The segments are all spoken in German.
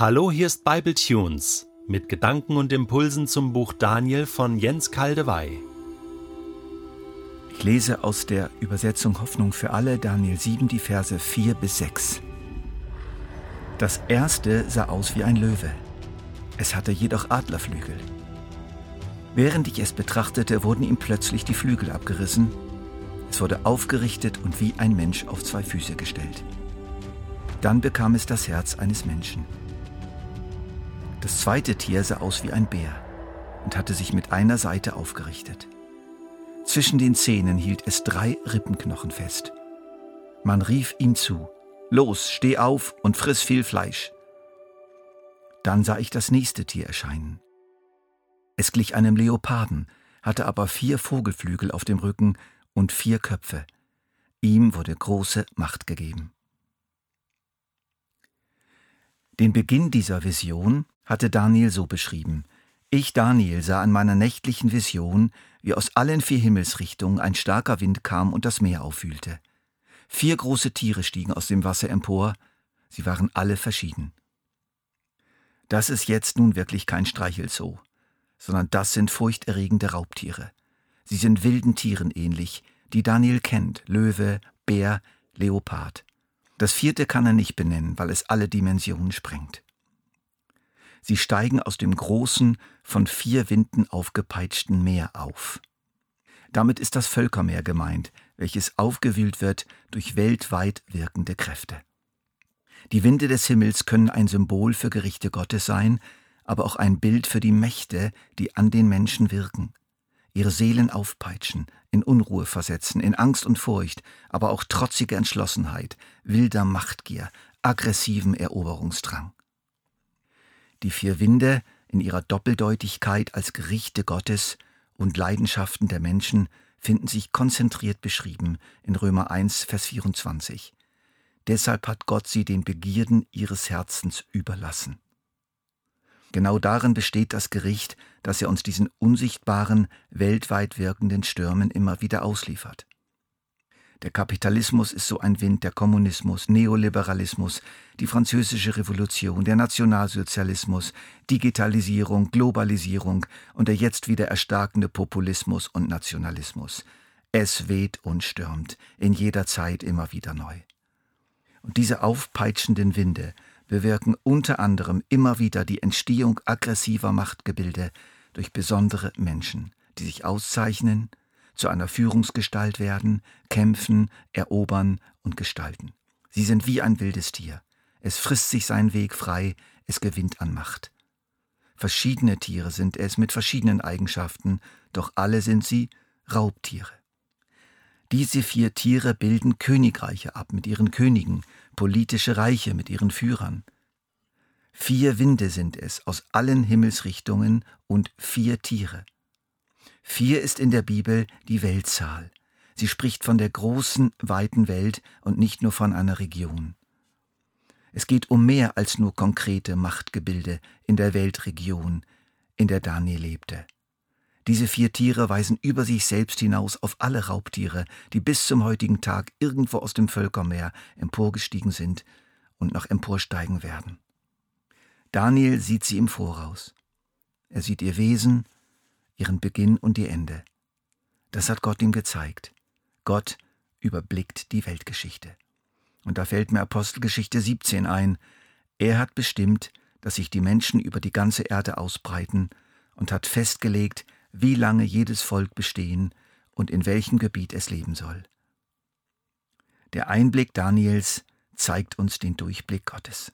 Hallo, hier ist Bible Tunes mit Gedanken und Impulsen zum Buch Daniel von Jens Kaldewey. Ich lese aus der Übersetzung Hoffnung für alle Daniel 7 die Verse 4 bis 6. Das erste sah aus wie ein Löwe. Es hatte jedoch Adlerflügel. Während ich es betrachtete, wurden ihm plötzlich die Flügel abgerissen. Es wurde aufgerichtet und wie ein Mensch auf zwei Füße gestellt. Dann bekam es das Herz eines Menschen. Das zweite Tier sah aus wie ein Bär und hatte sich mit einer Seite aufgerichtet. Zwischen den Zähnen hielt es drei Rippenknochen fest. Man rief ihm zu, Los, steh auf und friss viel Fleisch. Dann sah ich das nächste Tier erscheinen. Es glich einem Leoparden, hatte aber vier Vogelflügel auf dem Rücken und vier Köpfe. Ihm wurde große Macht gegeben. Den Beginn dieser Vision hatte Daniel so beschrieben. Ich, Daniel, sah in meiner nächtlichen Vision, wie aus allen vier Himmelsrichtungen ein starker Wind kam und das Meer aufwühlte. Vier große Tiere stiegen aus dem Wasser empor, sie waren alle verschieden. Das ist jetzt nun wirklich kein Streichelzoo, sondern das sind furchterregende Raubtiere. Sie sind wilden Tieren ähnlich, die Daniel kennt, Löwe, Bär, Leopard. Das vierte kann er nicht benennen, weil es alle Dimensionen sprengt. Sie steigen aus dem großen, von vier Winden aufgepeitschten Meer auf. Damit ist das Völkermeer gemeint, welches aufgewühlt wird durch weltweit wirkende Kräfte. Die Winde des Himmels können ein Symbol für Gerichte Gottes sein, aber auch ein Bild für die Mächte, die an den Menschen wirken, ihre Seelen aufpeitschen, in Unruhe versetzen, in Angst und Furcht, aber auch trotzige Entschlossenheit, wilder Machtgier, aggressiven Eroberungsdrang. Die vier Winde in ihrer Doppeldeutigkeit als Gerichte Gottes und Leidenschaften der Menschen finden sich konzentriert beschrieben in Römer 1, Vers 24. Deshalb hat Gott sie den Begierden ihres Herzens überlassen. Genau darin besteht das Gericht, dass er uns diesen unsichtbaren, weltweit wirkenden Stürmen immer wieder ausliefert. Der Kapitalismus ist so ein Wind, der Kommunismus, Neoliberalismus, die französische Revolution, der Nationalsozialismus, Digitalisierung, Globalisierung und der jetzt wieder erstarkende Populismus und Nationalismus. Es weht und stürmt, in jeder Zeit immer wieder neu. Und diese aufpeitschenden Winde bewirken unter anderem immer wieder die Entstehung aggressiver Machtgebilde durch besondere Menschen, die sich auszeichnen, zu einer Führungsgestalt werden, kämpfen, erobern und gestalten. Sie sind wie ein wildes Tier. Es frisst sich seinen Weg frei, es gewinnt an Macht. Verschiedene Tiere sind es mit verschiedenen Eigenschaften, doch alle sind sie Raubtiere. Diese vier Tiere bilden Königreiche ab mit ihren Königen, politische Reiche mit ihren Führern. Vier Winde sind es aus allen Himmelsrichtungen und vier Tiere. Vier ist in der Bibel die Weltzahl. Sie spricht von der großen, weiten Welt und nicht nur von einer Region. Es geht um mehr als nur konkrete Machtgebilde in der Weltregion, in der Daniel lebte. Diese vier Tiere weisen über sich selbst hinaus auf alle Raubtiere, die bis zum heutigen Tag irgendwo aus dem Völkermeer emporgestiegen sind und noch emporsteigen werden. Daniel sieht sie im Voraus. Er sieht ihr Wesen, ihren Beginn und ihr Ende. Das hat Gott ihm gezeigt. Gott überblickt die Weltgeschichte. Und da fällt mir Apostelgeschichte 17 ein. Er hat bestimmt, dass sich die Menschen über die ganze Erde ausbreiten und hat festgelegt, wie lange jedes Volk bestehen und in welchem Gebiet es leben soll. Der Einblick Daniels zeigt uns den Durchblick Gottes.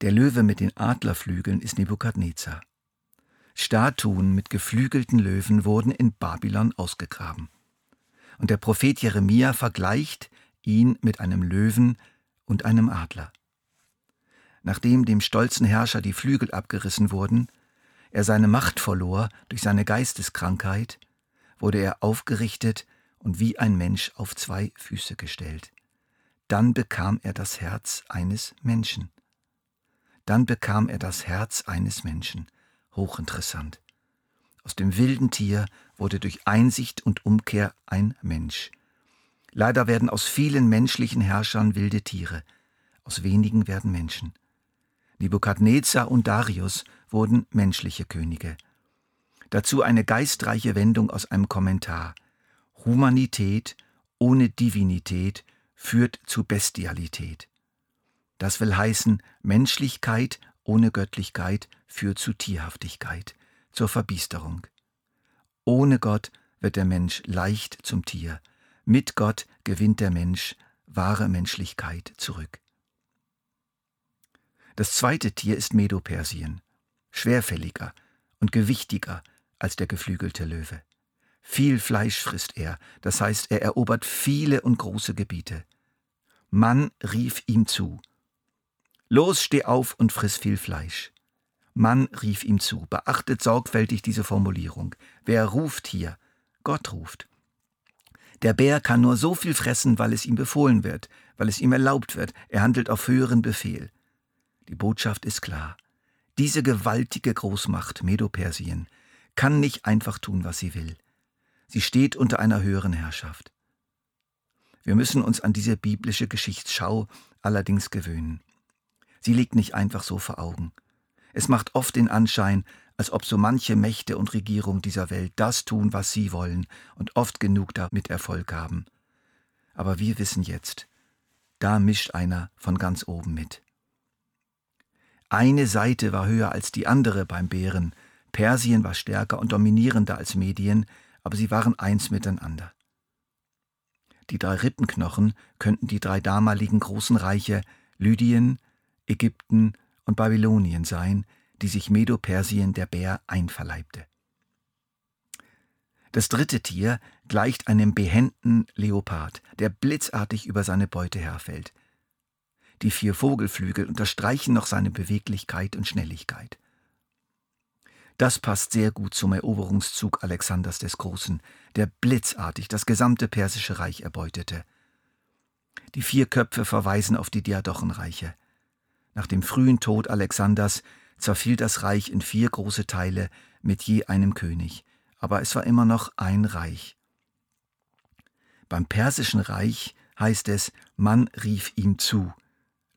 Der Löwe mit den Adlerflügeln ist Nebukadnezar. Statuen mit geflügelten Löwen wurden in Babylon ausgegraben. Und der Prophet Jeremia vergleicht ihn mit einem Löwen und einem Adler. Nachdem dem stolzen Herrscher die Flügel abgerissen wurden, er seine Macht verlor durch seine Geisteskrankheit, wurde er aufgerichtet und wie ein Mensch auf zwei Füße gestellt. Dann bekam er das Herz eines Menschen. Dann bekam er das Herz eines Menschen. Hochinteressant. Aus dem wilden Tier wurde durch Einsicht und Umkehr ein Mensch. Leider werden aus vielen menschlichen Herrschern wilde Tiere. aus wenigen werden Menschen. Nebukadnezar und Darius wurden menschliche Könige. Dazu eine geistreiche Wendung aus einem Kommentar. Humanität ohne Divinität führt zu Bestialität. Das will heißen, Menschlichkeit ohne Göttlichkeit führt zu Tierhaftigkeit, zur Verbiesterung. Ohne Gott wird der Mensch leicht zum Tier, mit Gott gewinnt der Mensch wahre Menschlichkeit zurück. Das zweite Tier ist Medopersien, schwerfälliger und gewichtiger als der geflügelte Löwe. Viel Fleisch frisst er, das heißt, er erobert viele und große Gebiete. Mann rief ihm zu. Los, steh auf und friss viel Fleisch. Mann rief ihm zu. Beachtet sorgfältig diese Formulierung. Wer ruft hier? Gott ruft. Der Bär kann nur so viel fressen, weil es ihm befohlen wird, weil es ihm erlaubt wird. Er handelt auf höheren Befehl. Die Botschaft ist klar. Diese gewaltige Großmacht Medopersien kann nicht einfach tun, was sie will. Sie steht unter einer höheren Herrschaft. Wir müssen uns an diese biblische Geschichtsschau allerdings gewöhnen. Sie liegt nicht einfach so vor Augen. Es macht oft den Anschein, als ob so manche Mächte und Regierung dieser Welt das tun, was sie wollen und oft genug damit Erfolg haben. Aber wir wissen jetzt, da mischt einer von ganz oben mit. Eine Seite war höher als die andere beim Bären, Persien war stärker und dominierender als Medien, aber sie waren eins miteinander. Die drei Rippenknochen könnten die drei damaligen großen Reiche Lydien, Ägypten und Babylonien sein, die sich Medo-Persien der Bär einverleibte. Das dritte Tier gleicht einem behenden Leopard, der blitzartig über seine Beute herfällt. Die vier Vogelflügel unterstreichen noch seine Beweglichkeit und Schnelligkeit. Das passt sehr gut zum Eroberungszug Alexanders des Großen, der blitzartig das gesamte persische Reich erbeutete. Die vier Köpfe verweisen auf die Diadochenreiche. Nach dem frühen Tod Alexanders zerfiel das Reich in vier große Teile mit je einem König, aber es war immer noch ein Reich. Beim persischen Reich heißt es, man rief ihm zu,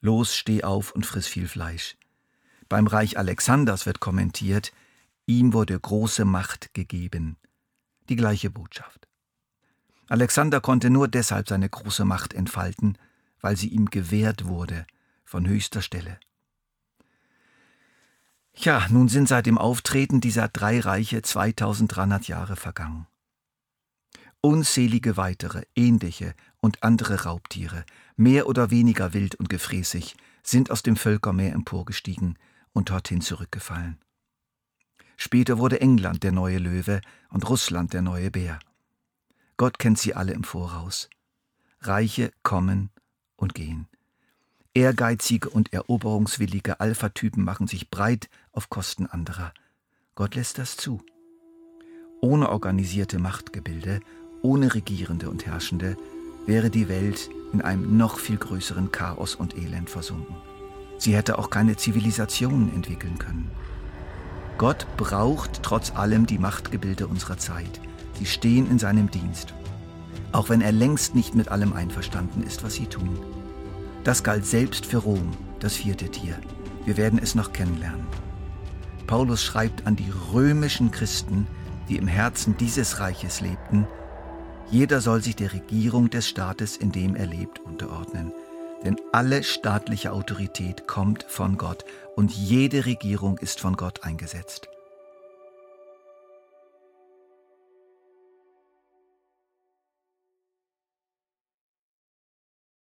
los steh auf und friss viel Fleisch. Beim Reich Alexanders wird kommentiert, ihm wurde große Macht gegeben. Die gleiche Botschaft. Alexander konnte nur deshalb seine große Macht entfalten, weil sie ihm gewährt wurde von höchster Stelle. Ja, nun sind seit dem Auftreten dieser drei Reiche 2300 Jahre vergangen. Unzählige weitere, ähnliche und andere Raubtiere, mehr oder weniger wild und gefräßig, sind aus dem Völkermeer emporgestiegen und dorthin zurückgefallen. Später wurde England der neue Löwe und Russland der neue Bär. Gott kennt sie alle im Voraus. Reiche kommen und gehen. Ehrgeizige und eroberungswillige Alpha-Typen machen sich breit auf Kosten anderer. Gott lässt das zu. Ohne organisierte Machtgebilde, ohne Regierende und Herrschende, wäre die Welt in einem noch viel größeren Chaos und Elend versunken. Sie hätte auch keine Zivilisationen entwickeln können. Gott braucht trotz allem die Machtgebilde unserer Zeit. Sie stehen in seinem Dienst, auch wenn er längst nicht mit allem einverstanden ist, was sie tun. Das galt selbst für Rom, das vierte Tier. Wir werden es noch kennenlernen. Paulus schreibt an die römischen Christen, die im Herzen dieses Reiches lebten, jeder soll sich der Regierung des Staates, in dem er lebt, unterordnen. Denn alle staatliche Autorität kommt von Gott und jede Regierung ist von Gott eingesetzt.